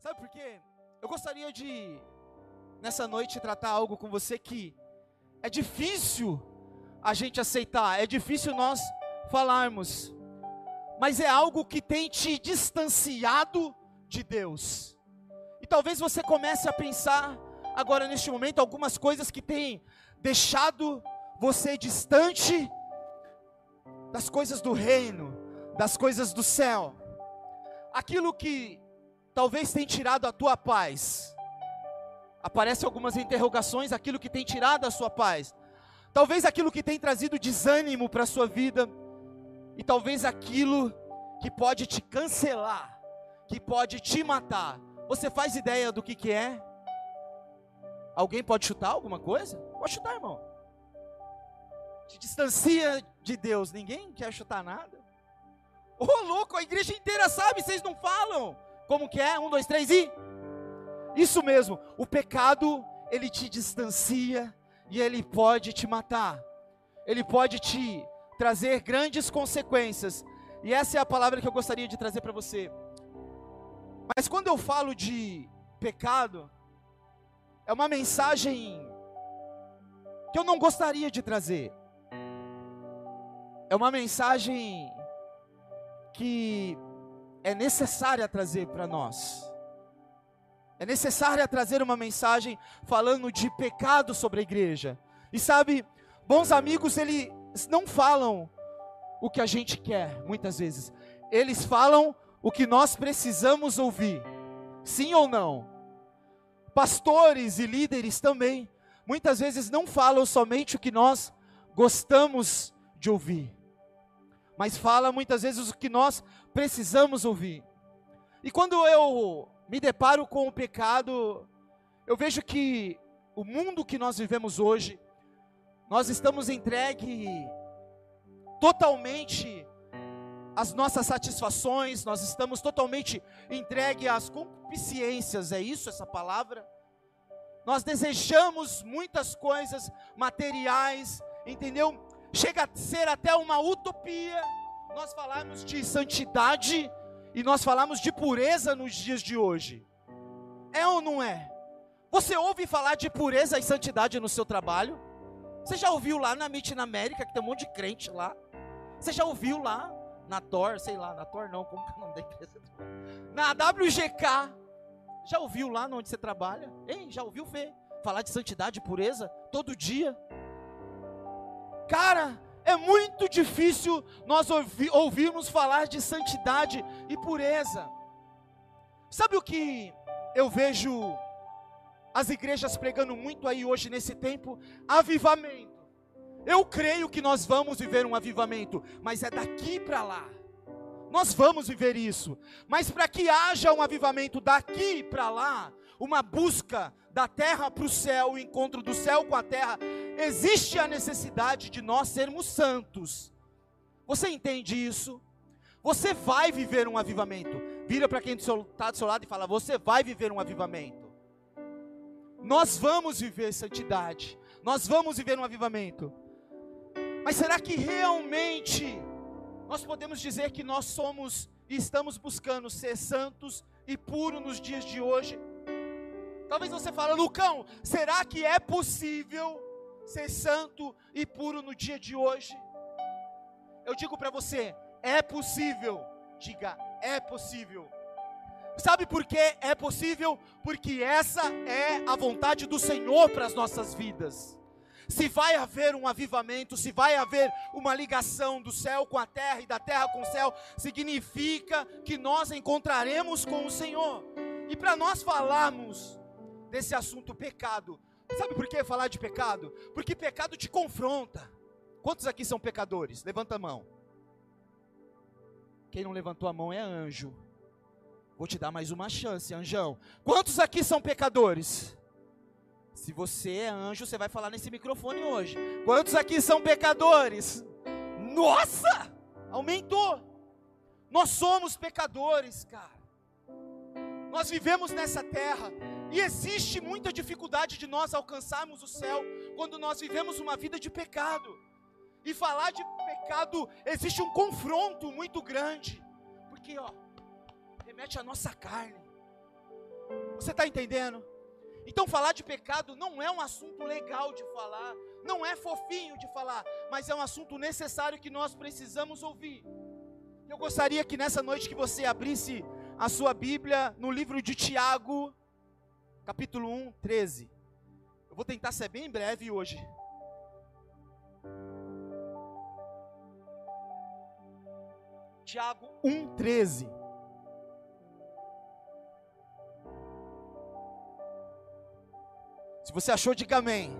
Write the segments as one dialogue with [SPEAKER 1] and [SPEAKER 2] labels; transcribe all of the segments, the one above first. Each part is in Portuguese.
[SPEAKER 1] Sabe por quê? Eu gostaria de, nessa noite, tratar algo com você que é difícil a gente aceitar, é difícil nós falarmos, mas é algo que tem te distanciado de Deus. E talvez você comece a pensar agora neste momento algumas coisas que têm deixado você distante das coisas do reino, das coisas do céu. Aquilo que talvez tenha tirado a tua paz. Aparecem algumas interrogações, aquilo que tem tirado a sua paz. Talvez aquilo que tem trazido desânimo para a sua vida. E talvez aquilo que pode te cancelar, que pode te matar. Você faz ideia do que, que é? Alguém pode chutar alguma coisa? Pode chutar, irmão. Te distancia de Deus. Ninguém quer chutar nada. Ô oh, louco, a igreja inteira sabe, vocês não falam. Como que é? Um, dois, três e. Isso mesmo, o pecado, ele te distancia e ele pode te matar. Ele pode te trazer grandes consequências. E essa é a palavra que eu gostaria de trazer para você. Mas quando eu falo de pecado, é uma mensagem que eu não gostaria de trazer. É uma mensagem que é necessária trazer para nós. É necessária trazer uma mensagem falando de pecado sobre a igreja. E sabe, bons amigos, eles não falam o que a gente quer, muitas vezes. Eles falam o que nós precisamos ouvir. Sim ou não? Pastores e líderes também, muitas vezes não falam somente o que nós gostamos de ouvir mas fala muitas vezes o que nós precisamos ouvir. E quando eu me deparo com o pecado, eu vejo que o mundo que nós vivemos hoje, nós estamos entregue totalmente às nossas satisfações, nós estamos totalmente entregue às concupiscências, é isso essa palavra? Nós desejamos muitas coisas materiais, entendeu? Chega a ser até uma utopia nós falarmos de santidade e nós falamos de pureza nos dias de hoje. É ou não é? Você ouve falar de pureza e santidade no seu trabalho? Você já ouviu lá na MIT na América, que tem um monte de crente lá? Você já ouviu lá na TOR, sei lá, na TOR não, como que é o nome da empresa? Na WGK, já ouviu lá onde você trabalha? Ei, já ouviu ver falar de santidade e pureza todo dia? Cara, é muito difícil nós ouvi, ouvirmos falar de santidade e pureza. Sabe o que eu vejo as igrejas pregando muito aí hoje nesse tempo? Avivamento. Eu creio que nós vamos viver um avivamento, mas é daqui para lá. Nós vamos viver isso. Mas para que haja um avivamento daqui para lá, uma busca da terra para o céu, o encontro do céu com a terra, existe a necessidade de nós sermos santos. Você entende isso? Você vai viver um avivamento. Vira para quem está do seu lado e fala: Você vai viver um avivamento. Nós vamos viver santidade. Nós vamos viver um avivamento. Mas será que realmente nós podemos dizer que nós somos e estamos buscando ser santos e puros nos dias de hoje? Talvez você fale, Lucão, será que é possível ser santo e puro no dia de hoje? Eu digo para você, é possível. Diga, é possível. Sabe por que é possível? Porque essa é a vontade do Senhor para as nossas vidas. Se vai haver um avivamento, se vai haver uma ligação do céu com a terra e da terra com o céu, significa que nós encontraremos com o Senhor. E para nós falarmos desse assunto pecado. Sabe por que falar de pecado? Porque pecado te confronta. Quantos aqui são pecadores? Levanta a mão. Quem não levantou a mão é anjo. Vou te dar mais uma chance, anjão. Quantos aqui são pecadores? Se você é anjo, você vai falar nesse microfone hoje. Quantos aqui são pecadores? Nossa! Aumentou. Nós somos pecadores, cara. Nós vivemos nessa terra e existe muita dificuldade de nós alcançarmos o céu quando nós vivemos uma vida de pecado. E falar de pecado existe um confronto muito grande, porque ó, remete à nossa carne. Você está entendendo? Então, falar de pecado não é um assunto legal de falar, não é fofinho de falar, mas é um assunto necessário que nós precisamos ouvir. Eu gostaria que nessa noite que você abrisse a sua Bíblia no livro de Tiago, capítulo 1, 13. Eu vou tentar ser bem breve hoje. Tiago 1, 13. Se você achou, diga amém.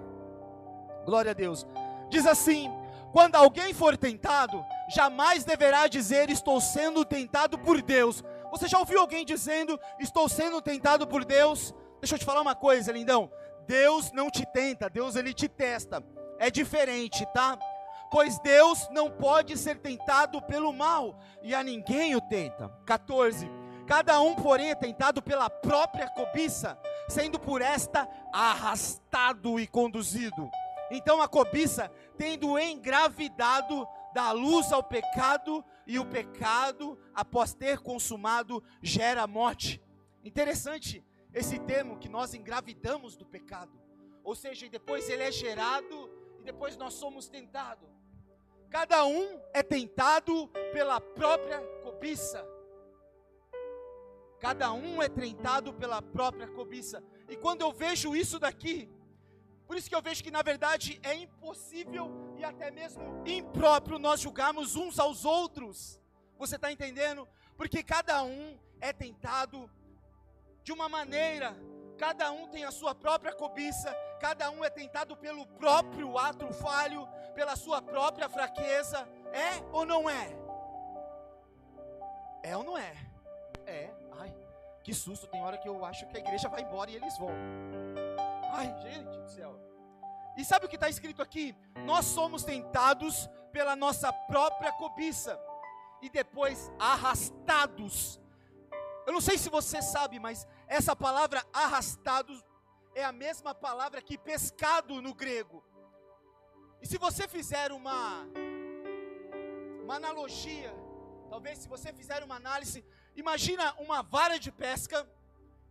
[SPEAKER 1] Glória a Deus. Diz assim: quando alguém for tentado, jamais deverá dizer estou sendo tentado por Deus. Você já ouviu alguém dizendo estou sendo tentado por Deus? Deixa eu te falar uma coisa, lindão. Deus não te tenta, Deus ele te testa. É diferente, tá? Pois Deus não pode ser tentado pelo mal, e a ninguém o tenta. 14. Cada um, porém, é tentado pela própria cobiça, sendo por esta arrastado e conduzido. Então a cobiça, tendo engravidado, dá luz ao pecado, e o pecado, após ter consumado, gera morte. Interessante esse termo que nós engravidamos do pecado. Ou seja, depois ele é gerado e depois nós somos tentados. Cada um é tentado pela própria cobiça. Cada um é tentado pela própria cobiça. E quando eu vejo isso daqui, por isso que eu vejo que na verdade é impossível e até mesmo impróprio nós julgarmos uns aos outros. Você está entendendo? Porque cada um é tentado de uma maneira, cada um tem a sua própria cobiça, cada um é tentado pelo próprio ato falho, pela sua própria fraqueza. É ou não é? É ou não é? É. Ai, que susto. Tem hora que eu acho que a igreja vai embora e eles vão. Ai, gente do céu. E sabe o que está escrito aqui? Nós somos tentados pela nossa própria cobiça e depois arrastados eu não sei se você sabe, mas essa palavra arrastado é a mesma palavra que pescado no grego. E se você fizer uma uma analogia, talvez se você fizer uma análise, imagina uma vara de pesca,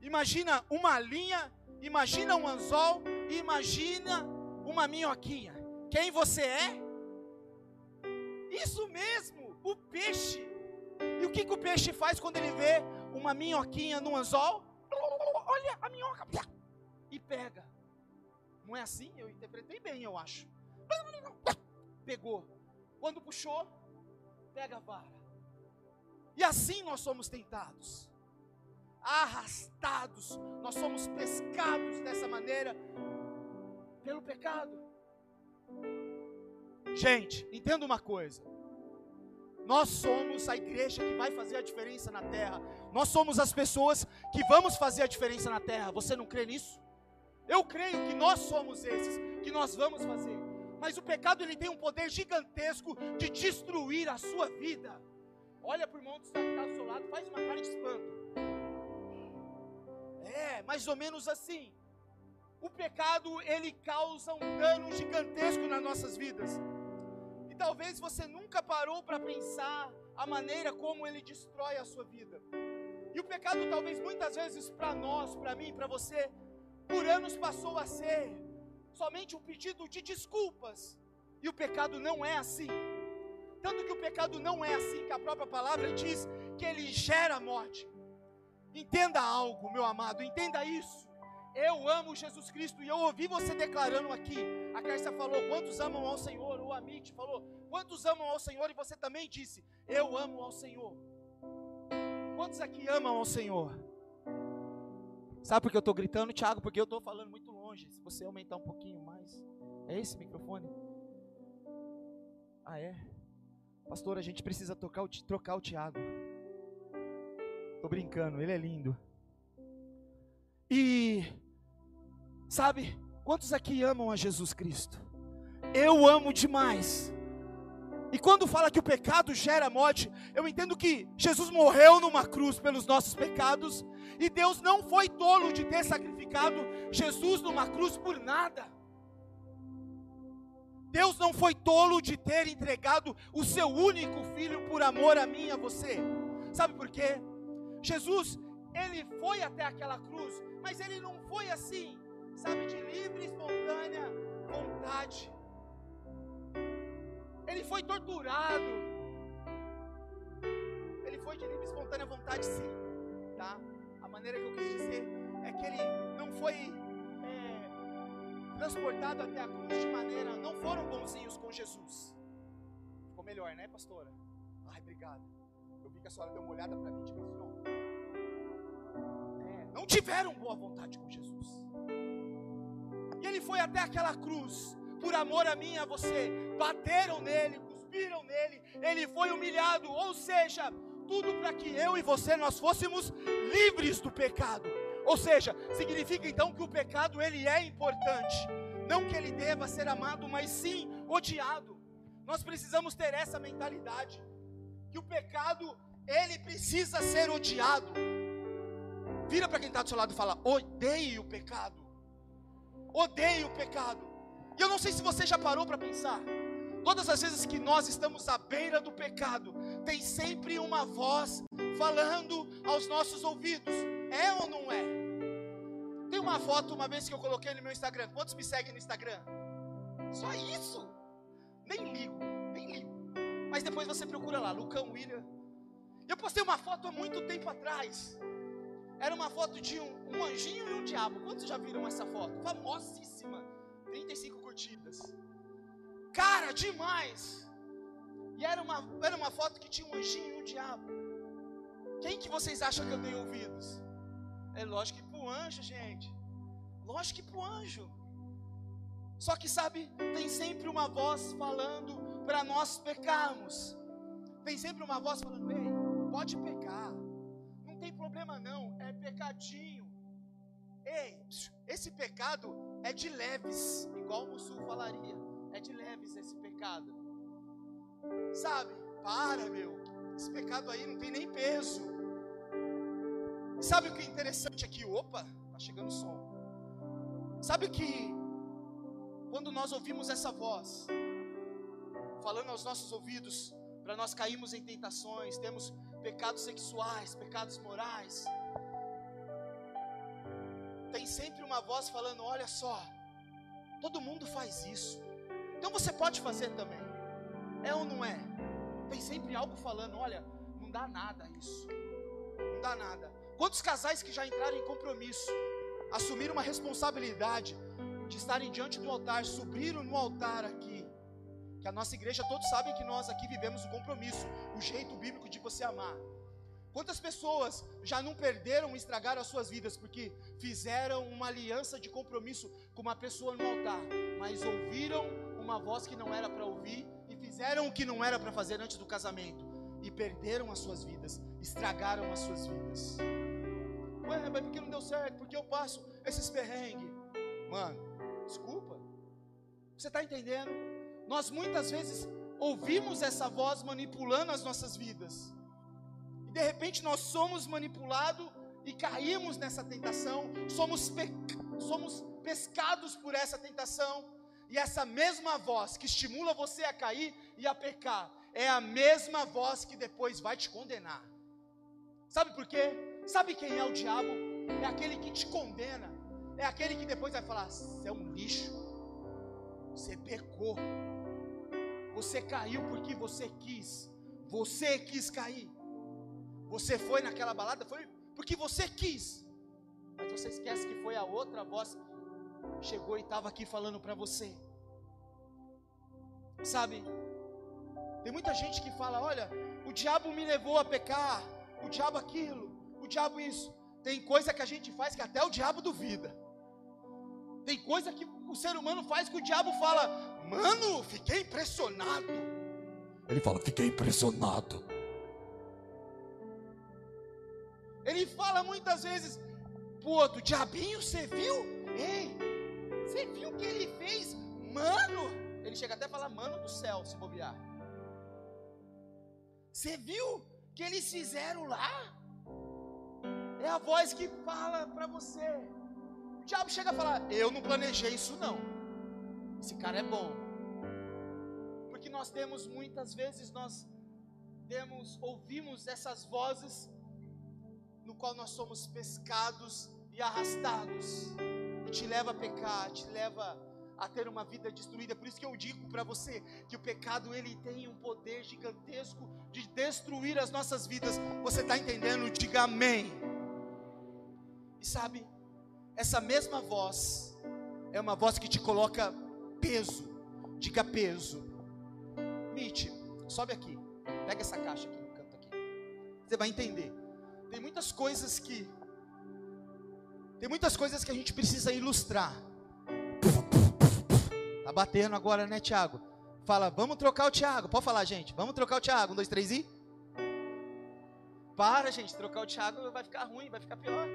[SPEAKER 1] imagina uma linha, imagina um anzol imagina uma minhoquinha. Quem você é? Isso mesmo, o peixe. E o que, que o peixe faz quando ele vê uma minhoquinha no anzol, olha a minhoca, e pega. Não é assim? Eu interpretei bem, eu acho. Pegou. Quando puxou, pega a vara. E assim nós somos tentados, arrastados, nós somos pescados dessa maneira pelo pecado. Gente, entenda uma coisa. Nós somos a igreja que vai fazer a diferença na terra. Nós somos as pessoas que vamos fazer a diferença na terra. Você não crê nisso? Eu creio que nós somos esses, que nós vamos fazer. Mas o pecado ele tem um poder gigantesco de destruir a sua vida. Olha para o irmão que está do seu lado, faz uma cara de espanto. É, mais ou menos assim. O pecado ele causa um dano gigantesco nas nossas vidas talvez você nunca parou para pensar a maneira como ele destrói a sua vida. E o pecado, talvez muitas vezes para nós, para mim, para você, por anos passou a ser somente um pedido de desculpas. E o pecado não é assim. Tanto que o pecado não é assim, que a própria palavra diz que ele gera morte. Entenda algo, meu amado, entenda isso. Eu amo Jesus Cristo e eu ouvi você declarando aqui. A Cárcia falou: quantos amam ao Senhor? O Amit falou: quantos amam ao Senhor? E você também disse: eu amo ao Senhor. Quantos aqui amam ao Senhor? Sabe por que eu estou gritando, Thiago? Porque eu estou falando muito longe. Se você aumentar um pouquinho mais. É esse microfone? Ah, é? Pastor, a gente precisa o, trocar o Thiago. Estou brincando, ele é lindo. E, sabe, quantos aqui amam a Jesus Cristo? Eu amo demais. E quando fala que o pecado gera morte, eu entendo que Jesus morreu numa cruz pelos nossos pecados, e Deus não foi tolo de ter sacrificado Jesus numa cruz por nada. Deus não foi tolo de ter entregado o seu único filho por amor a mim e a você. Sabe por quê? Jesus, ele foi até aquela cruz, mas ele não foi assim, sabe, de livre e espontânea vontade. Ele foi torturado. Ele foi de livre e espontânea vontade, sim, tá? A maneira que eu quis dizer é que ele não foi é, transportado até a cruz de maneira, não foram bonzinhos com Jesus. Ficou melhor, né, pastora? Ai, obrigado. Eu vi que a senhora deu uma olhada para mim, tipo assim, não tiveram boa vontade com Jesus. E ele foi até aquela cruz, por amor a mim e a você, bateram nele, cuspiram nele, ele foi humilhado, ou seja, tudo para que eu e você nós fôssemos livres do pecado. Ou seja, significa então que o pecado ele é importante, não que ele deva ser amado, mas sim odiado. Nós precisamos ter essa mentalidade que o pecado ele precisa ser odiado. Vira para quem está do seu lado e fala: odeie o pecado. Odeie o pecado. E eu não sei se você já parou para pensar. Todas as vezes que nós estamos à beira do pecado, tem sempre uma voz falando aos nossos ouvidos. É ou não é? Tem uma foto uma vez que eu coloquei no meu Instagram. Quantos me seguem no Instagram? Só isso. Nem ligo, nem ligo. Mas depois você procura lá, Lucão William. Eu postei uma foto há muito tempo atrás. Era uma foto de um, um anjinho e um diabo. Quantos já viram essa foto? Famosíssima. 35 curtidas. Cara, demais. E era uma, era uma foto que tinha um anjinho e um diabo. Quem que vocês acham que eu tenho ouvidos? É lógico que pro anjo, gente. Lógico que pro anjo. Só que sabe, tem sempre uma voz falando para nós pecarmos. Tem sempre uma voz falando: "Ei, pode pecar. Tem problema não pecadinho. Ei, esse pecado é de leves, igual o Sul falaria. É de leves esse pecado. Sabe? Para, meu. Esse pecado aí não tem nem peso. sabe o que é interessante aqui? Opa, tá chegando o som. Sabe que quando nós ouvimos essa voz falando aos nossos ouvidos, para nós cairmos em tentações, temos pecados sexuais, pecados morais, tem sempre uma voz falando: olha só, todo mundo faz isso, então você pode fazer também. É ou não é? Tem sempre algo falando: olha, não dá nada isso, não dá nada. Quantos casais que já entraram em compromisso, assumiram uma responsabilidade de estarem diante do altar, subiram no altar aqui, que a nossa igreja, todos sabem que nós aqui vivemos o compromisso, o jeito bíblico de você amar. Quantas pessoas já não perderam e estragaram as suas vidas porque fizeram uma aliança de compromisso com uma pessoa no altar, mas ouviram uma voz que não era para ouvir e fizeram o que não era para fazer antes do casamento e perderam as suas vidas, estragaram as suas vidas. Ué, mas por que não deu certo? Porque eu passo esses perrengues. Mano, desculpa. Você está entendendo? Nós muitas vezes ouvimos essa voz manipulando as nossas vidas e de repente nós somos manipulados e caímos nessa tentação, somos, somos pescados por essa tentação, e essa mesma voz que estimula você a cair e a pecar, é a mesma voz que depois vai te condenar. Sabe por quê? Sabe quem é o diabo? É aquele que te condena, é aquele que depois vai falar: você é um lixo, você pecou, você caiu porque você quis, você quis cair. Você foi naquela balada, foi porque você quis. Mas você esquece que foi a outra voz que chegou e estava aqui falando para você. Sabe? Tem muita gente que fala: olha, o diabo me levou a pecar, o diabo aquilo, o diabo isso. Tem coisa que a gente faz que até o diabo duvida. Tem coisa que o ser humano faz que o diabo fala: mano, fiquei impressionado. Ele fala: fiquei impressionado. Ele fala muitas vezes pro outro: Diabinho, você viu? Ei, você viu o que ele fez? Mano, ele chega até a falar: Mano do céu, se bobear. Você viu o que eles fizeram lá? É a voz que fala para você. Diabo chega a falar: Eu não planejei isso, não. Esse cara é bom. Porque nós temos muitas vezes, nós temos, ouvimos essas vozes no qual nós somos pescados e arrastados, e te leva a pecar, te leva a ter uma vida destruída. Por isso que eu digo para você que o pecado ele tem um poder gigantesco de destruir as nossas vidas. Você está entendendo? Diga amém. E sabe, essa mesma voz é uma voz que te coloca peso. Diga peso. Mitch, sobe aqui. Pega essa caixa aqui no canto aqui. Você vai entender. Tem muitas coisas que tem muitas coisas que a gente precisa ilustrar. Tá batendo agora, né, Tiago? Fala, vamos trocar o Tiago. Pode falar, gente. Vamos trocar o Tiago. Um, dois, três e. Para, gente. Trocar o Tiago vai ficar ruim, vai ficar pior.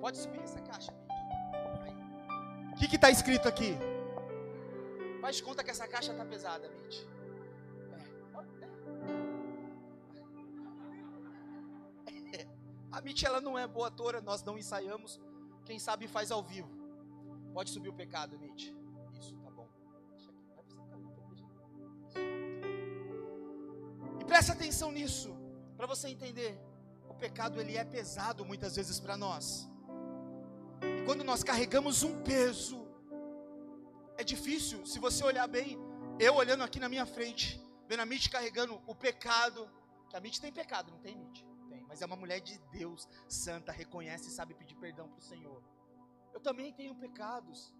[SPEAKER 1] Pode subir essa caixa. O que está escrito aqui? Faz conta que essa caixa está pesada, Mitch. É. A Mitch ela não é boa atora, nós não ensaiamos. Quem sabe faz ao vivo. Pode subir o pecado, Mitch. Isso, tá bom. E preste atenção nisso, para você entender. O pecado ele é pesado muitas vezes para nós. Quando nós carregamos um peso, é difícil. Se você olhar bem, eu olhando aqui na minha frente, vendo a Mitch carregando o pecado, que a Mitch tem pecado, não tem Mitch? Tem, mas é uma mulher de Deus, santa, reconhece e sabe pedir perdão para o Senhor. Eu também tenho pecados.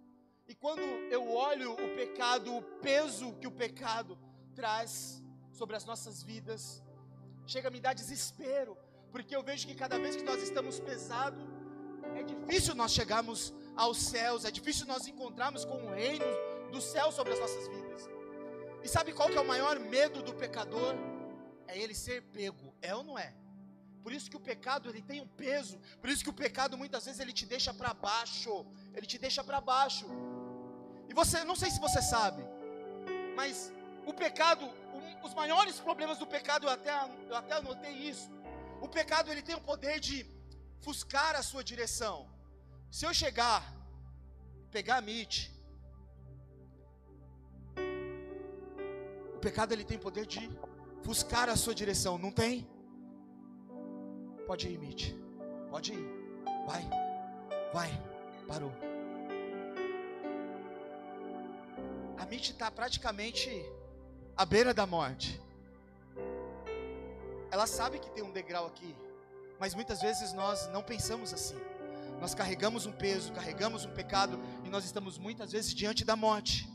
[SPEAKER 1] E quando eu olho o pecado, o peso que o pecado traz sobre as nossas vidas, chega a me dar desespero, porque eu vejo que cada vez que nós estamos pesados, é difícil nós chegarmos aos céus, é difícil nós encontrarmos com o reino do céu sobre as nossas vidas. E sabe qual que é o maior medo do pecador? É ele ser pego, é ou não é? Por isso que o pecado ele tem um peso. Por isso que o pecado muitas vezes ele te deixa para baixo. Ele te deixa para baixo. E você, não sei se você sabe, mas o pecado, um, os maiores problemas do pecado, eu até, eu até anotei isso. O pecado ele tem o poder de fuscar a sua direção. Se eu chegar, pegar a Mitch, o pecado ele tem poder de fuscar a sua direção, não tem? Pode ir, Mitch. Pode ir. Vai. Vai. Parou. A Mitch está praticamente à beira da morte. Ela sabe que tem um degrau aqui, mas muitas vezes nós não pensamos assim. Nós carregamos um peso, carregamos um pecado e nós estamos muitas vezes diante da morte.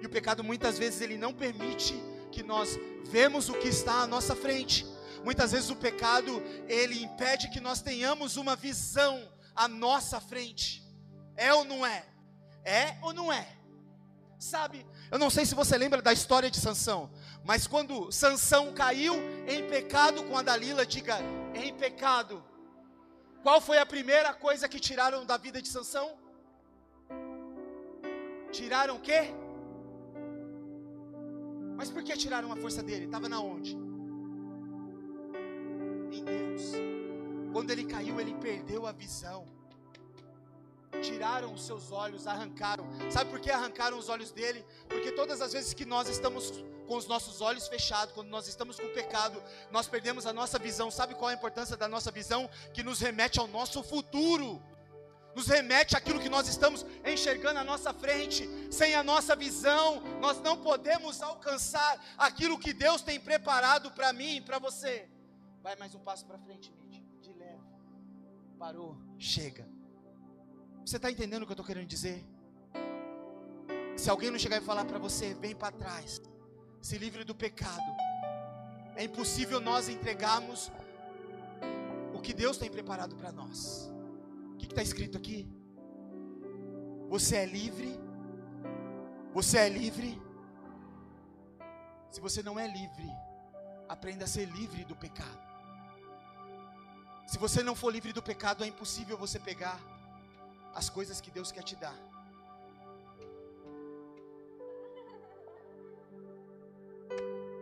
[SPEAKER 1] E o pecado muitas vezes ele não permite que nós vemos o que está à nossa frente. Muitas vezes o pecado ele impede que nós tenhamos uma visão à nossa frente. É ou não é? É ou não é? Sabe? Eu não sei se você lembra da história de Sansão, mas quando Sansão caiu em pecado com a Dalila, diga em pecado. Qual foi a primeira coisa que tiraram da vida de Sansão? Tiraram o quê? Mas por que tiraram a força dele? Estava na onde? Em Deus. Quando ele caiu, ele perdeu a visão. Tiraram os seus olhos, arrancaram. Sabe por que arrancaram os olhos dele? Porque todas as vezes que nós estamos com os nossos olhos fechados, quando nós estamos com o pecado, nós perdemos a nossa visão. Sabe qual é a importância da nossa visão? Que nos remete ao nosso futuro. Nos remete àquilo que nós estamos enxergando à nossa frente. Sem a nossa visão, nós não podemos alcançar aquilo que Deus tem preparado para mim e para você. Vai mais um passo para frente, Mitch. De leve. Parou. Chega. Você está entendendo o que eu estou querendo dizer? Se alguém não chegar e falar para você, vem para trás se livre do pecado. É impossível nós entregarmos o que Deus tem preparado para nós. O que está escrito aqui? Você é livre. Você é livre. Se você não é livre, aprenda a ser livre do pecado. Se você não for livre do pecado, é impossível você pegar as coisas que Deus quer te dar.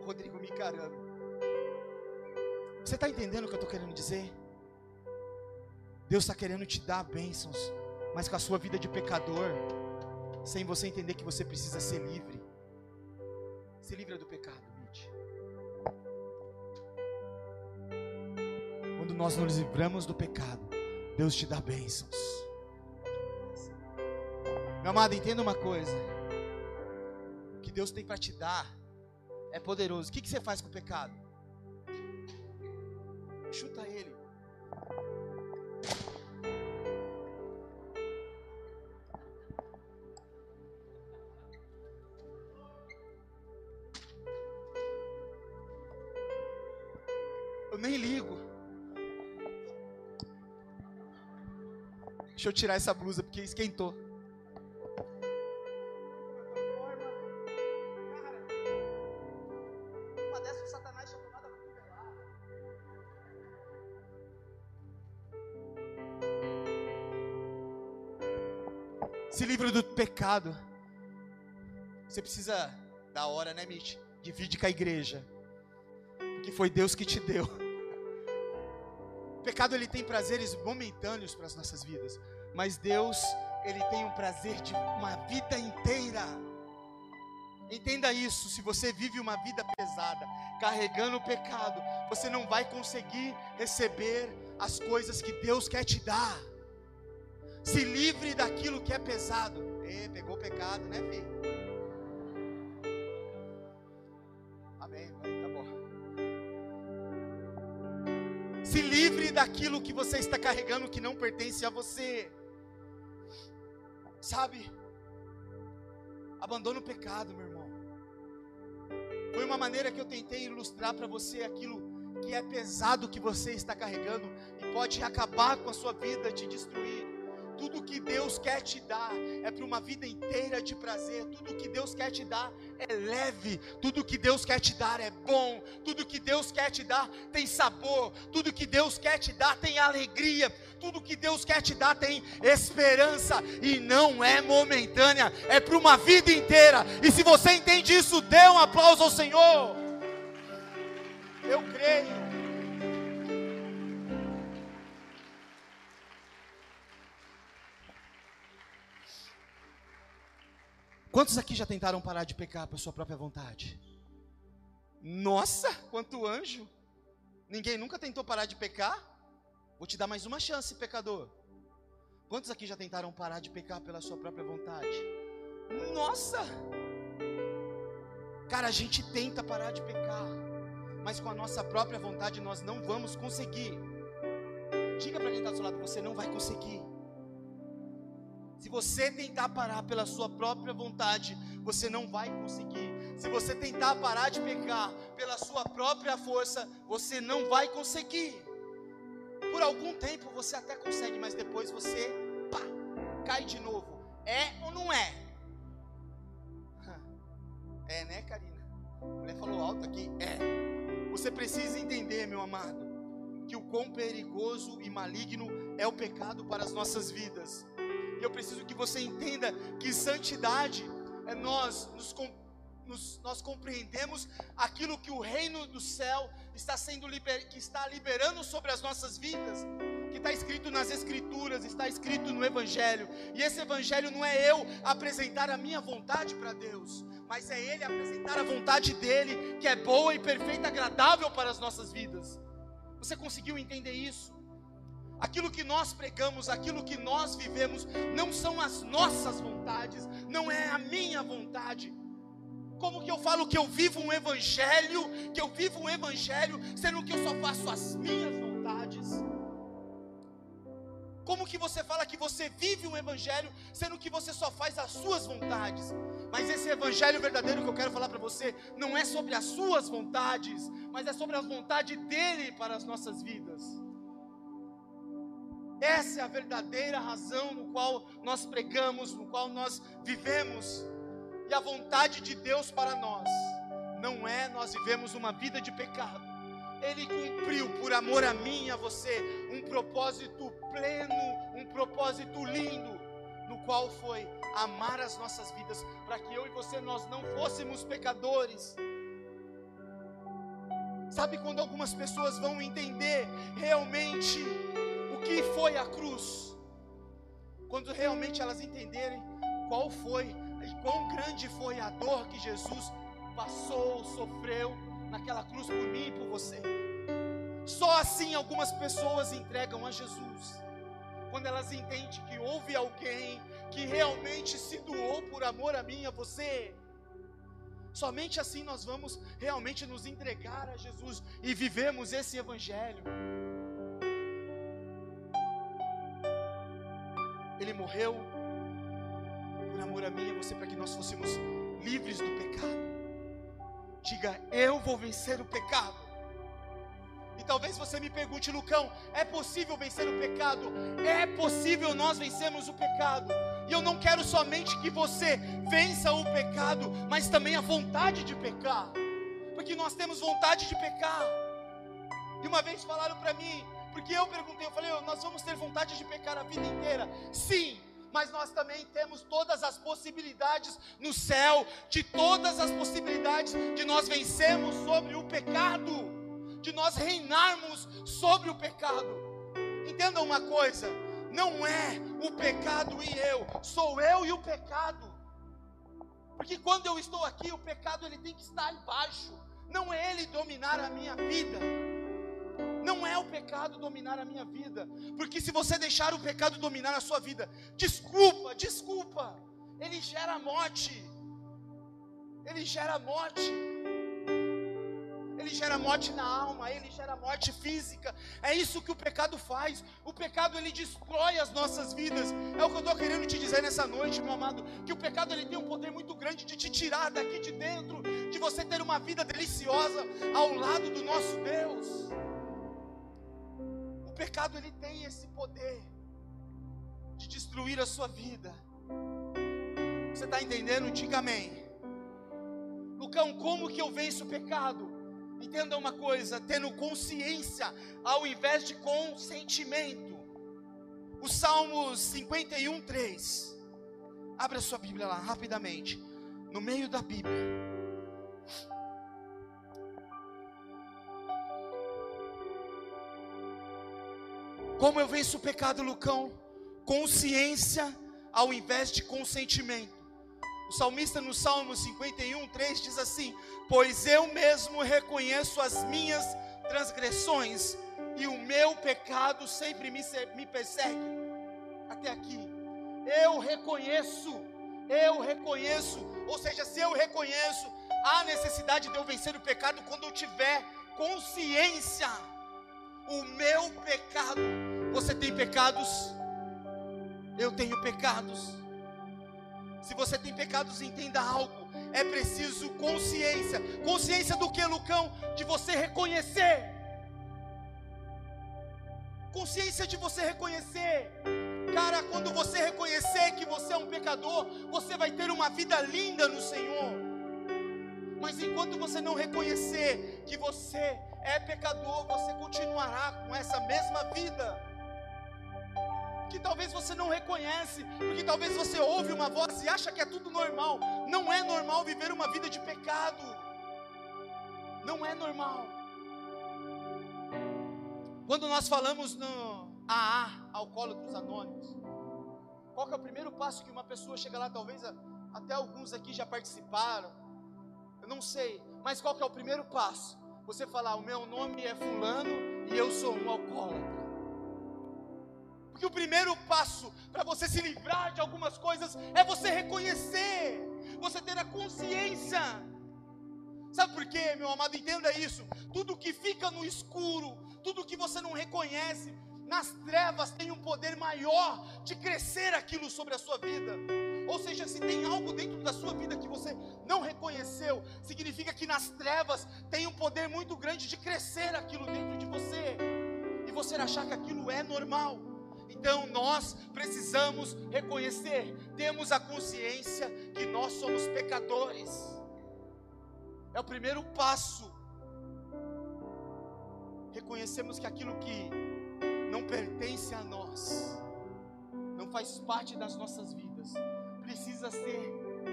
[SPEAKER 1] Rodrigo me encarando. Você está entendendo o que eu estou querendo dizer? Deus está querendo te dar bênçãos, mas com a sua vida de pecador, sem você entender que você precisa ser livre. Se livra do pecado. Quando quando nós nos livramos do pecado, Deus te dá bênçãos. Meu amado, entenda uma coisa: o que Deus tem para te dar é poderoso. O que, que você faz com o pecado? Chuta ele. Eu nem ligo. Deixa eu tirar essa blusa porque esquentou. Pecado. Você precisa da hora, né, Mitch? Divide com a igreja. Porque foi Deus que te deu. O pecado ele tem prazeres momentâneos para as nossas vidas, mas Deus, ele tem um prazer de uma vida inteira. Entenda isso, se você vive uma vida pesada, carregando o pecado, você não vai conseguir receber as coisas que Deus quer te dar. Se livre daquilo que é pesado. E, pegou pecado, né, filho? Amém, tá bom. Se livre daquilo que você está carregando que não pertence a você. Sabe? Abandona o pecado, meu irmão. Foi uma maneira que eu tentei ilustrar para você aquilo que é pesado que você está carregando e pode acabar com a sua vida, te destruir. Tudo que Deus quer te dar é para uma vida inteira de prazer. Tudo que Deus quer te dar é leve. Tudo que Deus quer te dar é bom. Tudo que Deus quer te dar tem sabor. Tudo que Deus quer te dar tem alegria. Tudo que Deus quer te dar tem esperança. E não é momentânea, é para uma vida inteira. E se você entende isso, dê um aplauso ao Senhor. Eu creio. Quantos aqui já tentaram parar de pecar por sua própria vontade? Nossa, quanto anjo! Ninguém nunca tentou parar de pecar? Vou te dar mais uma chance, pecador. Quantos aqui já tentaram parar de pecar pela sua própria vontade? Nossa! Cara, a gente tenta parar de pecar, mas com a nossa própria vontade nós não vamos conseguir. Diga para quem está do seu lado, você não vai conseguir. Se você tentar parar pela sua própria vontade, você não vai conseguir. Se você tentar parar de pecar pela sua própria força, você não vai conseguir. Por algum tempo você até consegue, mas depois você pá, cai de novo. É ou não é? É, né, Karina? A mulher falou alto aqui. É. Você precisa entender, meu amado, que o quão perigoso e maligno é o pecado para as nossas vidas eu preciso que você entenda que santidade é nós nos, nos, nós compreendemos aquilo que o reino do céu está sendo liber, que está liberando sobre as nossas vidas, que está escrito nas escrituras, está escrito no evangelho. E esse evangelho não é eu apresentar a minha vontade para Deus, mas é ele apresentar a vontade dele, que é boa e perfeita, agradável para as nossas vidas. Você conseguiu entender isso? Aquilo que nós pregamos, aquilo que nós vivemos, não são as nossas vontades, não é a minha vontade. Como que eu falo que eu vivo um evangelho, que eu vivo um evangelho, sendo que eu só faço as minhas vontades? Como que você fala que você vive um evangelho, sendo que você só faz as suas vontades? Mas esse evangelho verdadeiro que eu quero falar para você, não é sobre as suas vontades, mas é sobre as vontades dele para as nossas vidas. Essa é a verdadeira razão no qual nós pregamos, no qual nós vivemos. E a vontade de Deus para nós não é nós vivemos uma vida de pecado. Ele cumpriu por amor a mim e a você um propósito pleno, um propósito lindo, no qual foi amar as nossas vidas para que eu e você nós não fôssemos pecadores. Sabe quando algumas pessoas vão entender realmente que foi a cruz, quando realmente elas entenderem qual foi e quão grande foi a dor que Jesus passou, sofreu naquela cruz por mim e por você. Só assim algumas pessoas entregam a Jesus. Quando elas entendem que houve alguém que realmente se doou por amor a mim e a você. Somente assim nós vamos realmente nos entregar a Jesus e vivemos esse evangelho. Ele morreu por amor a mim e a você para que nós fôssemos livres do pecado. Diga, eu vou vencer o pecado. E talvez você me pergunte, Lucão, é possível vencer o pecado? É possível nós vencermos o pecado. E eu não quero somente que você vença o pecado, mas também a vontade de pecar. Porque nós temos vontade de pecar. E uma vez falaram para mim, porque eu perguntei, eu falei, nós vamos ter vontade de pecar a vida inteira. Sim, mas nós também temos todas as possibilidades no céu, de todas as possibilidades de nós vencermos sobre o pecado, de nós reinarmos sobre o pecado. Entenda uma coisa: não é o pecado e eu, sou eu e o pecado. Porque quando eu estou aqui, o pecado ele tem que estar embaixo, não é ele dominar a minha vida. Não é o pecado dominar a minha vida, porque se você deixar o pecado dominar a sua vida, desculpa, desculpa, ele gera morte. Ele gera morte. Ele gera morte na alma, ele gera morte física. É isso que o pecado faz. O pecado ele destrói as nossas vidas. É o que eu estou querendo te dizer nessa noite, meu amado, que o pecado ele tem um poder muito grande de te tirar daqui de dentro, de você ter uma vida deliciosa ao lado do nosso Deus. Pecado ele tem esse poder de destruir a sua vida. Você está entendendo? Diga amém. Lucão, como que eu venço o pecado? Entenda uma coisa, tendo consciência ao invés de consentimento. O Salmos 51, 3. Abra sua Bíblia lá, rapidamente. No meio da Bíblia. Como eu venço o pecado, Lucão? Consciência ao invés de consentimento. O salmista no Salmo 51, 3 diz assim: Pois eu mesmo reconheço as minhas transgressões, e o meu pecado sempre me, me persegue. Até aqui. Eu reconheço, eu reconheço, ou seja, se eu reconheço a necessidade de eu vencer o pecado quando eu tiver consciência, o meu pecado você tem pecados? Eu tenho pecados. Se você tem pecados, entenda algo. É preciso consciência. Consciência do que, Lucão? De você reconhecer. Consciência de você reconhecer. Cara, quando você reconhecer que você é um pecador, você vai ter uma vida linda no Senhor. Mas enquanto você não reconhecer que você é pecador, você continuará com essa mesma vida que talvez você não reconhece, porque talvez você ouve uma voz e acha que é tudo normal. Não é normal viver uma vida de pecado. Não é normal. Quando nós falamos no AA, Alcoólatros Anônimos, qual é o primeiro passo que uma pessoa chega lá? Talvez até alguns aqui já participaram. Eu não sei, mas qual é o primeiro passo? Você falar: "O meu nome é fulano e eu sou um alcoólatra". Porque o primeiro passo para você se livrar de algumas coisas é você reconhecer, você ter a consciência. Sabe por quê, meu amado? Entenda isso. Tudo que fica no escuro, tudo que você não reconhece, nas trevas tem um poder maior de crescer aquilo sobre a sua vida. Ou seja, se tem algo dentro da sua vida que você não reconheceu, significa que nas trevas tem um poder muito grande de crescer aquilo dentro de você. E você achar que aquilo é normal. Então nós precisamos reconhecer, temos a consciência que nós somos pecadores. É o primeiro passo. Reconhecemos que aquilo que não pertence a nós, não faz parte das nossas vidas, precisa ser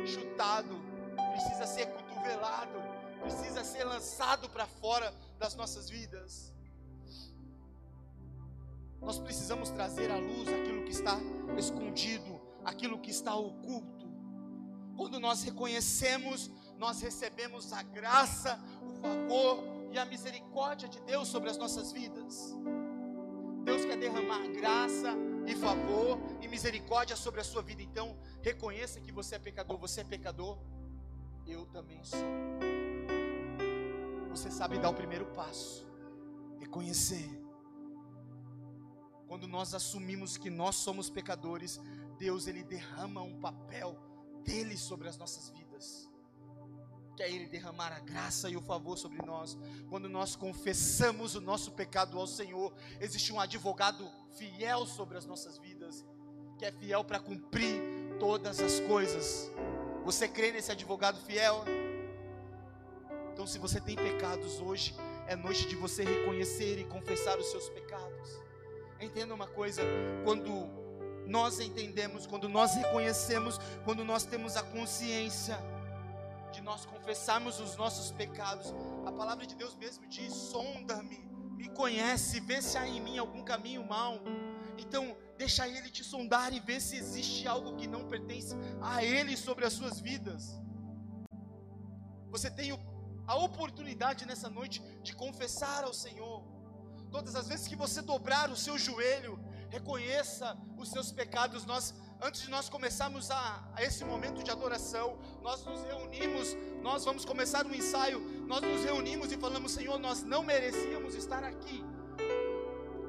[SPEAKER 1] chutado, precisa ser cotovelado, precisa ser lançado para fora das nossas vidas. Nós precisamos trazer à luz aquilo que está escondido, aquilo que está oculto. Quando nós reconhecemos, nós recebemos a graça, o favor, e a misericórdia de Deus sobre as nossas vidas. Deus quer derramar graça e favor e misericórdia sobre a sua vida. Então, reconheça que você é pecador. Você é pecador, eu também sou. Você sabe dar o primeiro passo, reconhecer. Quando nós assumimos que nós somos pecadores, Deus ele derrama um papel dele sobre as nossas vidas. Quer ele derramar a graça e o favor sobre nós. Quando nós confessamos o nosso pecado ao Senhor, existe um advogado fiel sobre as nossas vidas, que é fiel para cumprir todas as coisas. Você crê nesse advogado fiel? Então, se você tem pecados hoje, é noite de você reconhecer e confessar os seus pecados. Entenda uma coisa: quando nós entendemos, quando nós reconhecemos, quando nós temos a consciência nós confessarmos os nossos pecados, a palavra de Deus mesmo diz: sonda-me, me conhece, vê se há em mim algum caminho mau. Então, deixa Ele te sondar e ver se existe algo que não pertence a Ele sobre as suas vidas. Você tem a oportunidade nessa noite de confessar ao Senhor. Todas as vezes que você dobrar o seu joelho, reconheça os seus pecados. Nós, antes de nós começarmos a, a, esse momento de adoração, nós nos reunimos, nós vamos começar um ensaio, nós nos reunimos e falamos, Senhor, nós não merecíamos estar aqui.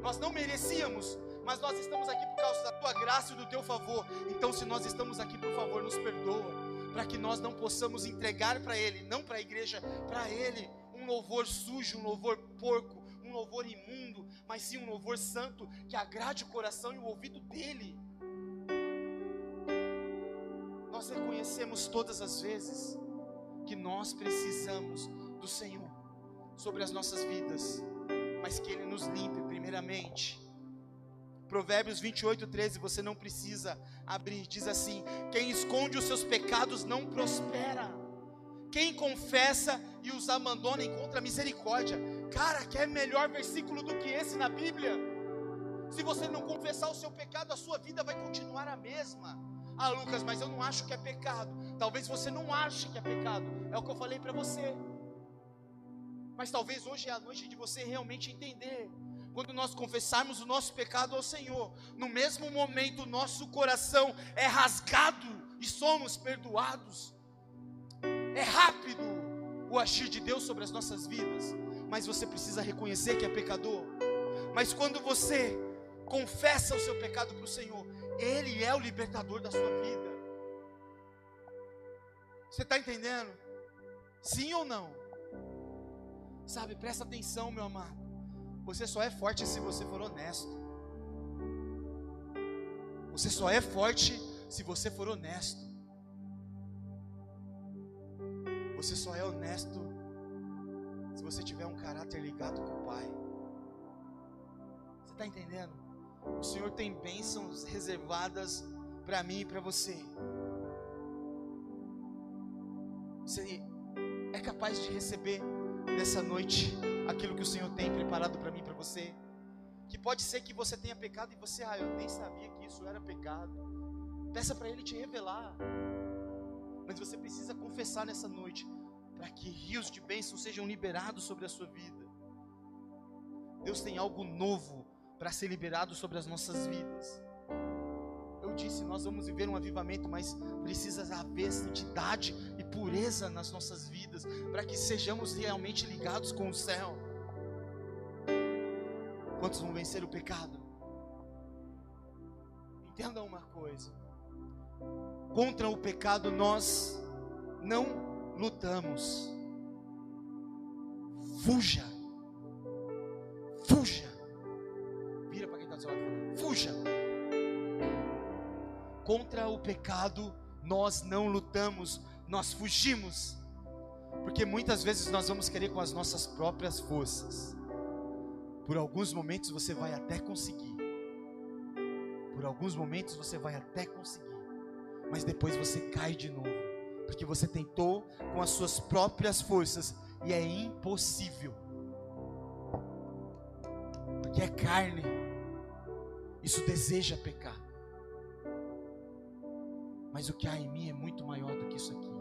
[SPEAKER 1] Nós não merecíamos, mas nós estamos aqui por causa da tua graça e do teu favor. Então, se nós estamos aqui, por favor, nos perdoa, para que nós não possamos entregar para Ele, não para a igreja, para Ele, um louvor sujo, um louvor porco, um louvor imundo, mas sim um louvor santo que agrade o coração e o ouvido dele. Nós reconhecemos todas as vezes que nós precisamos do Senhor sobre as nossas vidas, mas que Ele nos limpe primeiramente. Provérbios 28, 13, você não precisa abrir, diz assim: Quem esconde os seus pecados não prospera, quem confessa e os abandona encontra misericórdia. Cara, quer melhor versículo do que esse na Bíblia? Se você não confessar o seu pecado, a sua vida vai continuar a mesma. Ah, Lucas, mas eu não acho que é pecado. Talvez você não ache que é pecado. É o que eu falei para você. Mas talvez hoje é a noite de você realmente entender. Quando nós confessarmos o nosso pecado ao Senhor, no mesmo momento nosso coração é rasgado e somos perdoados. É rápido o agir de Deus sobre as nossas vidas mas você precisa reconhecer que é pecador. Mas quando você confessa o seu pecado para o Senhor, Ele é o libertador da sua vida. Você está entendendo? Sim ou não? Sabe, presta atenção, meu amado. Você só é forte se você for honesto. Você só é forte se você for honesto. Você só é honesto se você tiver um caráter ligado com o Pai. Você está entendendo? O Senhor tem bênçãos reservadas para mim e para você. Você é capaz de receber nessa noite aquilo que o Senhor tem preparado para mim e para você? Que pode ser que você tenha pecado e você, ah, eu nem sabia que isso era pecado. Peça para Ele te revelar. Mas você precisa confessar nessa noite para que rios de bênção sejam liberados sobre a sua vida. Deus tem algo novo para ser liberado sobre as nossas vidas. Eu disse, nós vamos viver um avivamento, mas precisa haver santidade e pureza nas nossas vidas, para que sejamos realmente ligados com o céu. Quantos vão vencer o pecado? Entenda uma coisa: contra o pecado nós não lutamos. Fuja. Fuja. Fuja. Contra o pecado nós não lutamos, nós fugimos. Porque muitas vezes nós vamos querer com as nossas próprias forças. Por alguns momentos você vai até conseguir. Por alguns momentos você vai até conseguir. Mas depois você cai de novo porque você tentou com as suas próprias forças e é impossível. Porque é carne. Isso deseja pecar. Mas o que há em mim é muito maior do que isso aqui.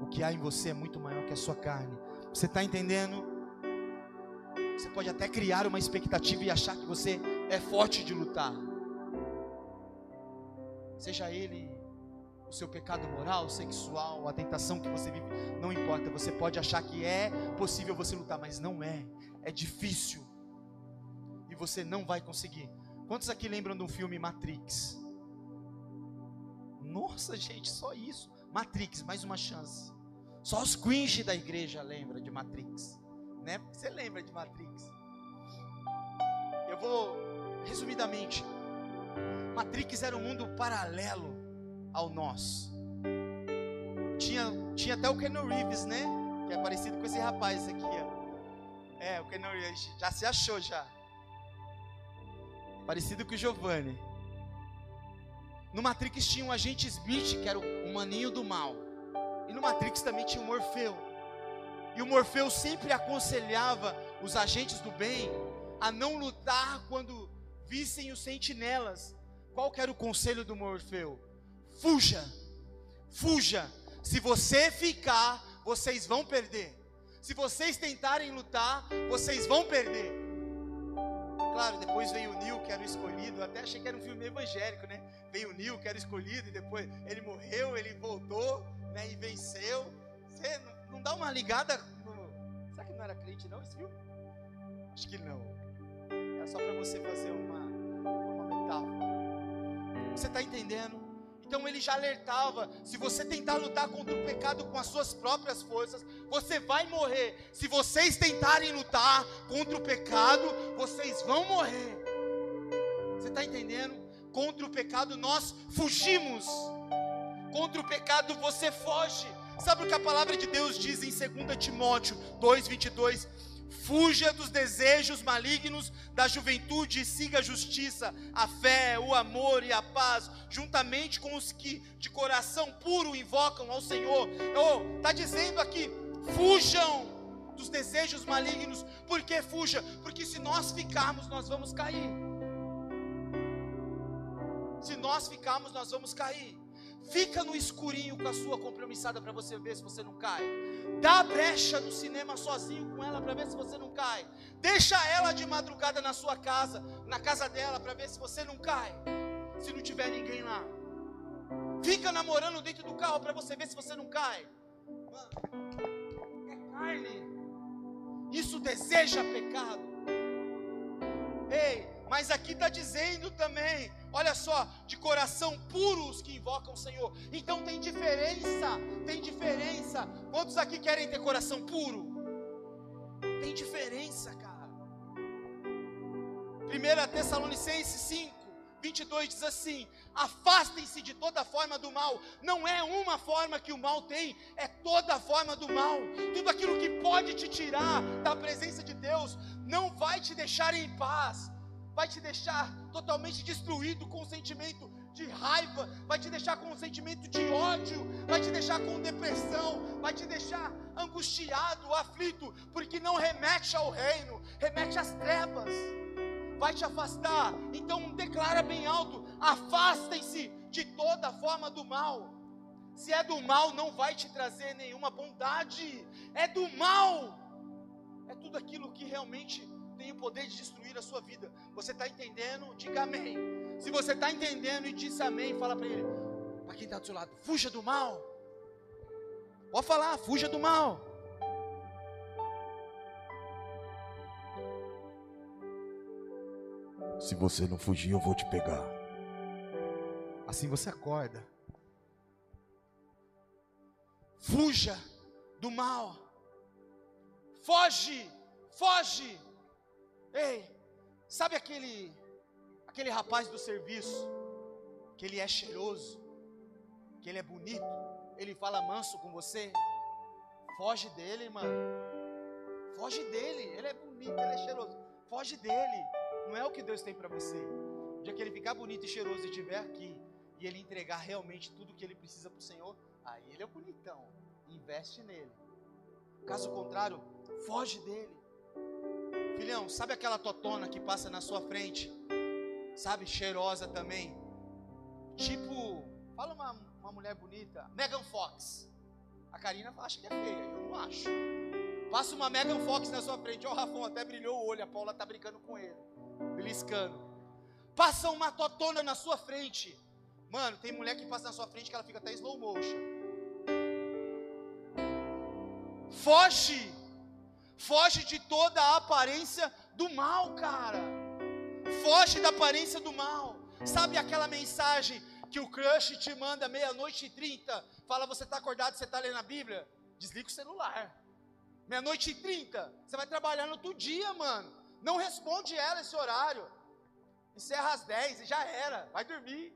[SPEAKER 1] O que há em você é muito maior que a sua carne. Você está entendendo? Você pode até criar uma expectativa e achar que você é forte de lutar. Seja ele o seu pecado moral, sexual, a tentação que você vive, não importa. Você pode achar que é possível você lutar, mas não é. É difícil. Você não vai conseguir. Quantos aqui lembram do filme Matrix? Nossa, gente, só isso. Matrix, mais uma chance. Só os cringe da igreja lembram de Matrix, né? Você lembra de Matrix? Eu vou resumidamente. Matrix era um mundo paralelo ao nosso. Tinha, tinha até o Ken Reeves, né? Que é parecido com esse rapaz aqui, ó. É, o Ken Reeves já se achou já. Parecido com o Giovanni. No Matrix tinha um agente Smith, que era o maninho do mal. E no Matrix também tinha o Morfeu. E o Morfeu sempre aconselhava os agentes do bem a não lutar quando vissem os sentinelas. Qual era o conselho do Morfeu? Fuja, fuja. Se você ficar, vocês vão perder. Se vocês tentarem lutar, vocês vão perder. Claro, depois veio o Nil, que era o escolhido. Até achei que era um filme evangélico, né? Veio o Nil, que era escolhido, e depois ele morreu, ele voltou, né? E venceu. Você não, não dá uma ligada no... Será que não era crente, não, esse filme? Acho que não. É só para você fazer uma, uma metáfora. Você está entendendo? Então ele já alertava: se você tentar lutar contra o pecado com as suas próprias forças, você vai morrer. Se vocês tentarem lutar contra o pecado, vocês vão morrer. Você está entendendo? Contra o pecado nós fugimos. Contra o pecado você foge. Sabe o que a palavra de Deus diz em 2 Timóteo 2:22? Fuja dos desejos malignos da juventude e siga a justiça, a fé, o amor e a paz, juntamente com os que de coração puro invocam ao Senhor. Oh, está dizendo aqui: fujam dos desejos malignos. Por que fuja? Porque se nós ficarmos, nós vamos cair. Se nós ficarmos, nós vamos cair. Fica no escurinho com a sua compromissada para você ver se você não cai. Dá brecha no cinema sozinho com ela para ver se você não cai. Deixa ela de madrugada na sua casa, na casa dela, para ver se você não cai. Se não tiver ninguém lá. Fica namorando dentro do carro para você ver se você não cai. É carne. Isso deseja pecado. Ei, mas aqui está dizendo também, olha só, de coração puros que invocam o Senhor. Então tem diferença, tem diferença. Quantos aqui querem ter coração puro? Tem diferença, cara. 1 Tessalonicenses 5, 22 diz assim: Afastem-se de toda forma do mal. Não é uma forma que o mal tem, é toda forma do mal. Tudo aquilo que pode te tirar da presença de Deus não vai te deixar em paz vai te deixar totalmente destruído com o sentimento de raiva, vai te deixar com um sentimento de ódio, vai te deixar com depressão, vai te deixar angustiado, aflito, porque não remete ao reino, remete às trevas, vai te afastar. Então declara bem alto: afastem-se de toda forma do mal. Se é do mal, não vai te trazer nenhuma bondade, é do mal, é tudo aquilo que realmente tem o poder de destruir a sua vida. Você está entendendo? Diga amém. Se você está entendendo e disse amém, fala para ele, para quem está do seu lado, fuja do mal. Pode falar, fuja do mal.
[SPEAKER 2] Se você não fugir, eu vou te pegar.
[SPEAKER 1] Assim você acorda. Fuja do mal. Foge, foge. Ei, sabe aquele aquele rapaz do serviço que ele é cheiroso, que ele é bonito, ele fala manso com você? Foge dele, mano. Foge dele. Ele é bonito, ele é cheiroso. Foge dele. Não é o que Deus tem para você. O dia que ele ficar bonito e cheiroso e estiver aqui e ele entregar realmente tudo que ele precisa para o Senhor, aí ele é bonitão. Investe nele. Caso contrário, foge dele. Filhão, sabe aquela totona que passa na sua frente? Sabe, cheirosa também. Tipo, fala uma, uma mulher bonita, Megan Fox. A Karina acha que é feia, eu não acho. Passa uma Megan Fox na sua frente. Ó, oh, Rafão até brilhou o olho. A Paula tá brincando com ele. Beliscando. Passa uma totona na sua frente. Mano, tem mulher que passa na sua frente que ela fica até slow motion. Foge. Foge de toda a aparência do mal, cara. Foge da aparência do mal. Sabe aquela mensagem que o crush te manda meia-noite e trinta? Fala, você está acordado, você está lendo a Bíblia? Desliga o celular. Meia-noite e trinta. Você vai trabalhar no outro dia, mano. Não responde ela esse horário. Encerra às dez e já era. Vai dormir.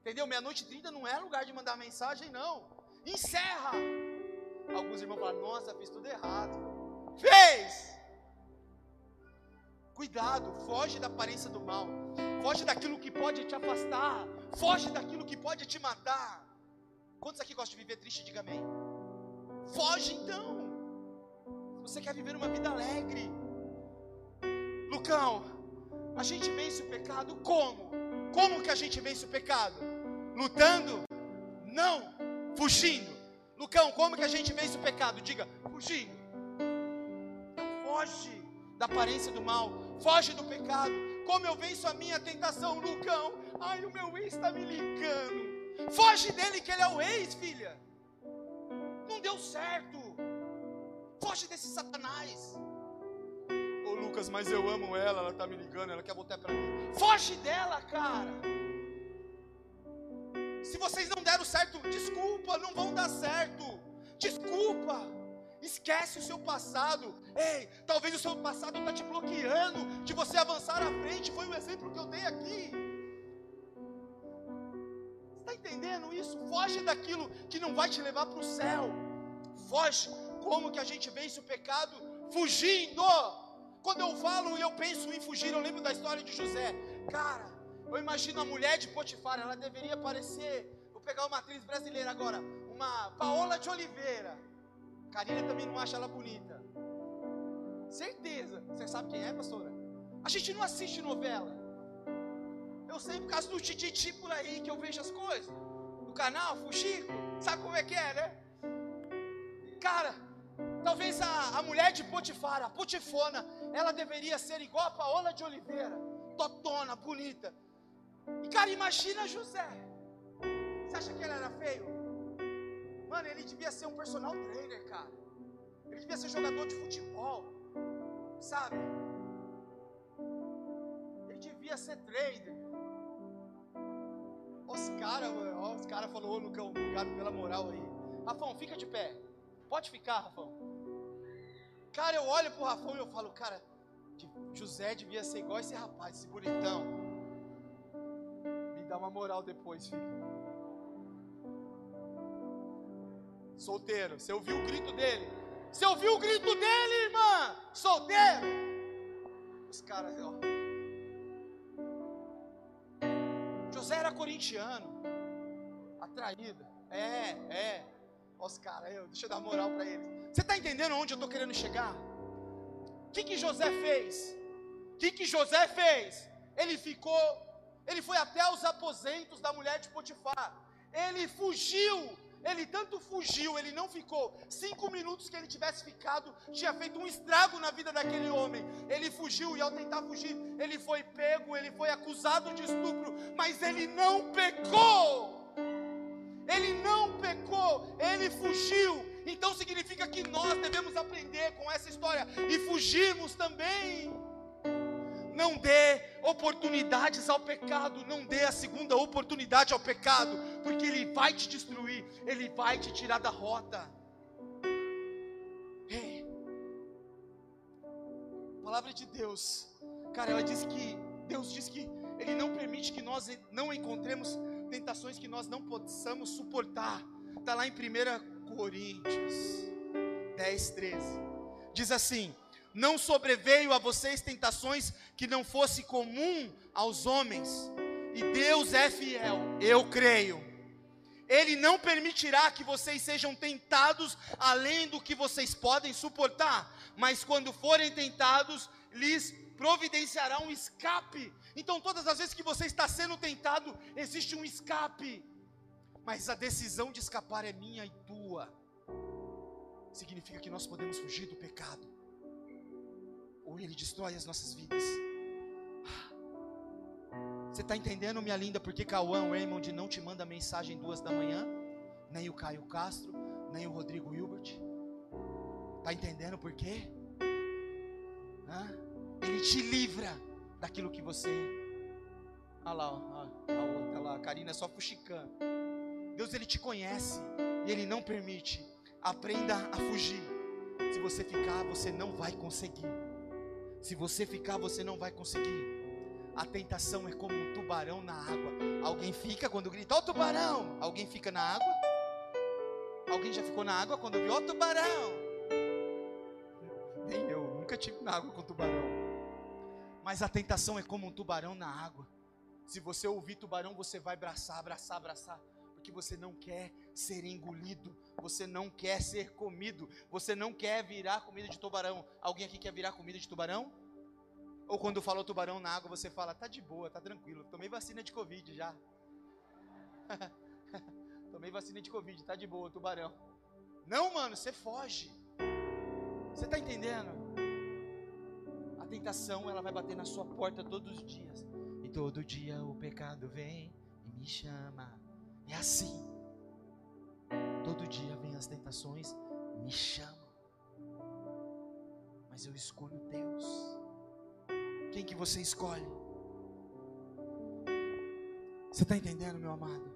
[SPEAKER 1] Entendeu? Meia-noite e trinta não é lugar de mandar mensagem, não. Encerra. Alguns irmãos falam, nossa, fiz tudo errado. Fez! Cuidado, foge da aparência do mal. Foge daquilo que pode te afastar. Foge daquilo que pode te matar. Quantos aqui gostam de viver triste? Diga amém. Foge então. Você quer viver uma vida alegre. Lucão, a gente vence o pecado como? Como que a gente vence o pecado? Lutando? Não. Fugindo. Lucão, como que a gente vence o pecado? Diga, fugindo. Foge da aparência do mal, foge do pecado. Como eu venço a minha tentação, Lucão? Ai, o meu ex está me ligando. Foge dele, que ele é o ex, filha. Não deu certo. Foge desse Satanás. Ô Lucas, mas eu amo ela, ela está me ligando, ela quer voltar para mim. Foge dela, cara. Se vocês não deram certo, desculpa, não vão dar certo. Desculpa. Esquece o seu passado. Ei, talvez o seu passado está te bloqueando de você avançar à frente. Foi o exemplo que eu dei aqui. Está entendendo isso? Foge daquilo que não vai te levar para o céu. Foge como que a gente vence o pecado? Fugindo. Quando eu falo e eu penso em fugir, eu lembro da história de José. Cara, eu imagino a mulher de Potifar, ela deveria parecer. Vou pegar uma atriz brasileira agora, uma Paola de Oliveira. Karina também não acha ela bonita. Certeza. Você sabe quem é, pastora? A gente não assiste novela. Eu sei por causa do Tititi por aí que eu vejo as coisas. Do canal, Fuxico. Sabe como é que é, né? Cara, Talvez a, a mulher de Potifar, a Potifona, ela deveria ser igual a Paola de Oliveira, totona, bonita. E cara, imagina José. Você acha que ele era feio? Mano, ele devia ser um personal trainer, cara. Ele devia ser jogador de futebol, sabe? Ele devia ser trader. Os caras, os caras falaram, ô Lucão, obrigado pela moral aí. Rafão, fica de pé. Pode ficar, Rafão. Cara, eu olho pro Rafão e eu falo, cara, José devia ser igual esse rapaz, esse bonitão. Me dá uma moral depois, filho. Solteiro, você ouviu o grito dele? Você ouviu o grito dele, irmã? Solteiro? Os caras, ó. José era corintiano, atraído. É, é. Os caras, deixa eu dar moral para eles. Você está entendendo onde eu estou querendo chegar? O que, que José fez? O que, que José fez? Ele ficou, ele foi até os aposentos da mulher de Potifar. Ele fugiu. Ele tanto fugiu, ele não ficou. Cinco minutos que ele tivesse ficado, tinha feito um estrago na vida daquele homem. Ele fugiu e ao tentar fugir, ele foi pego, ele foi acusado de estupro, mas ele não pecou ele não pecou, ele fugiu. Então significa que nós devemos aprender com essa história e fugirmos também. Não dê oportunidades ao pecado, não dê a segunda oportunidade ao pecado, porque ele vai te destruir, ele vai te tirar da rota. Ei, palavra de Deus, cara, ela diz que Deus diz que Ele não permite que nós não encontremos tentações que nós não possamos suportar. Está lá em 1 Coríntios 10, 13. Diz assim: Não sobreveio a vocês tentações que não fosse comum aos homens, e Deus é fiel, eu creio. Ele não permitirá que vocês sejam tentados além do que vocês podem suportar, mas quando forem tentados, lhes providenciará um escape. Então, todas as vezes que você está sendo tentado, existe um escape, mas a decisão de escapar é minha e tua. significa que nós podemos fugir do pecado, ou ele destrói as nossas vidas. Você está entendendo, minha linda, porque Cauã Raymond não te manda mensagem duas da manhã? Nem o Caio Castro, nem o Rodrigo Hilbert? Está entendendo por quê? Hã? Ele te livra daquilo que você. Olha lá, ó, a outra lá, a Karina é só fuxicando. Deus ele te conhece e ele não permite. Aprenda a fugir. Se você ficar, você não vai conseguir. Se você ficar, você não vai conseguir. A tentação é como um tubarão na água. Alguém fica quando grita, ó oh, tubarão! Alguém fica na água? Alguém já ficou na água quando viu, ó oh, tubarão? Nem eu, nunca tive na água com tubarão. Mas a tentação é como um tubarão na água. Se você ouvir tubarão, você vai abraçar, abraçar, abraçar. Porque você não quer ser engolido, você não quer ser comido, você não quer virar comida de tubarão. Alguém aqui quer virar comida de tubarão? Ou quando fala o tubarão na água, você fala, tá de boa, tá tranquilo, tomei vacina de Covid já. tomei vacina de Covid, tá de boa, tubarão. Não, mano, você foge. Você tá entendendo? A tentação, ela vai bater na sua porta todos os dias. E todo dia o pecado vem e me chama. É assim. Todo dia vem as tentações, me chamam. Mas eu escolho Deus. Quem que você escolhe? Você está entendendo, meu amado?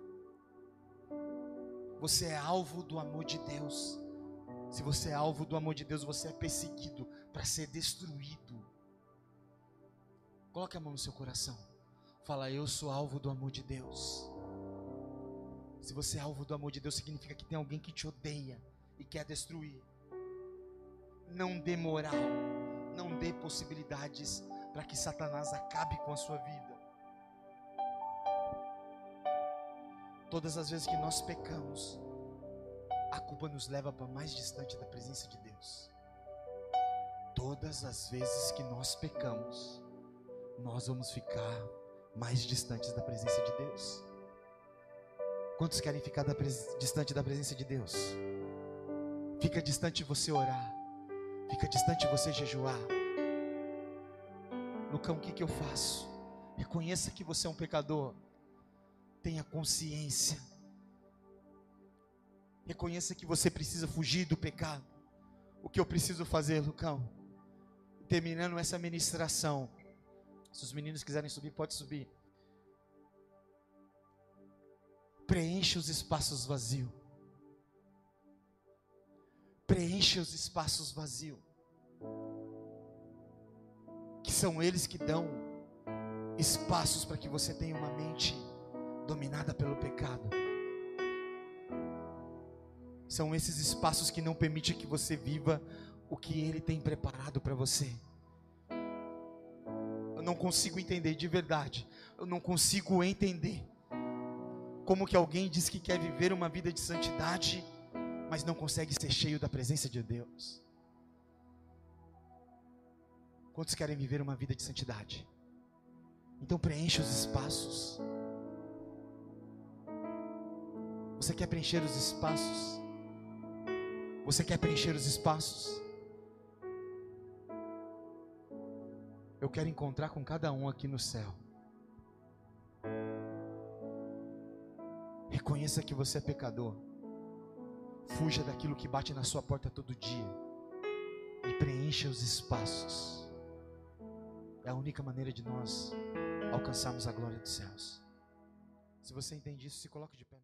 [SPEAKER 1] Você é alvo do amor de Deus. Se você é alvo do amor de Deus, você é perseguido para ser destruído. Coloque a mão no seu coração. Fala, eu sou alvo do amor de Deus. Se você é alvo do amor de Deus, significa que tem alguém que te odeia e quer destruir. Não dê moral, não dê possibilidades para que Satanás acabe com a sua vida. Todas as vezes que nós pecamos, a culpa nos leva para mais distante da presença de Deus. Todas as vezes que nós pecamos, nós vamos ficar mais distantes da presença de Deus. Quantos querem ficar da distante da presença de Deus? Fica distante você orar, fica distante você jejuar Lucão, o que, que eu faço? Reconheça que você é um pecador. Tenha consciência. Reconheça que você precisa fugir do pecado. O que eu preciso fazer, Lucão? Terminando essa ministração. Se os meninos quiserem subir, pode subir. Preencha os espaços vazios. Preencha os espaços vazios que são eles que dão espaços para que você tenha uma mente dominada pelo pecado. São esses espaços que não permitem que você viva o que ele tem preparado para você. Eu não consigo entender de verdade. Eu não consigo entender como que alguém diz que quer viver uma vida de santidade, mas não consegue ser cheio da presença de Deus. Quantos querem viver uma vida de santidade? Então preencha os espaços. Você quer preencher os espaços? Você quer preencher os espaços? Eu quero encontrar com cada um aqui no céu. Reconheça que você é pecador. Fuja daquilo que bate na sua porta todo dia. E preencha os espaços. É a única maneira de nós alcançarmos a glória dos céus. Se você entende isso, se coloque de pé.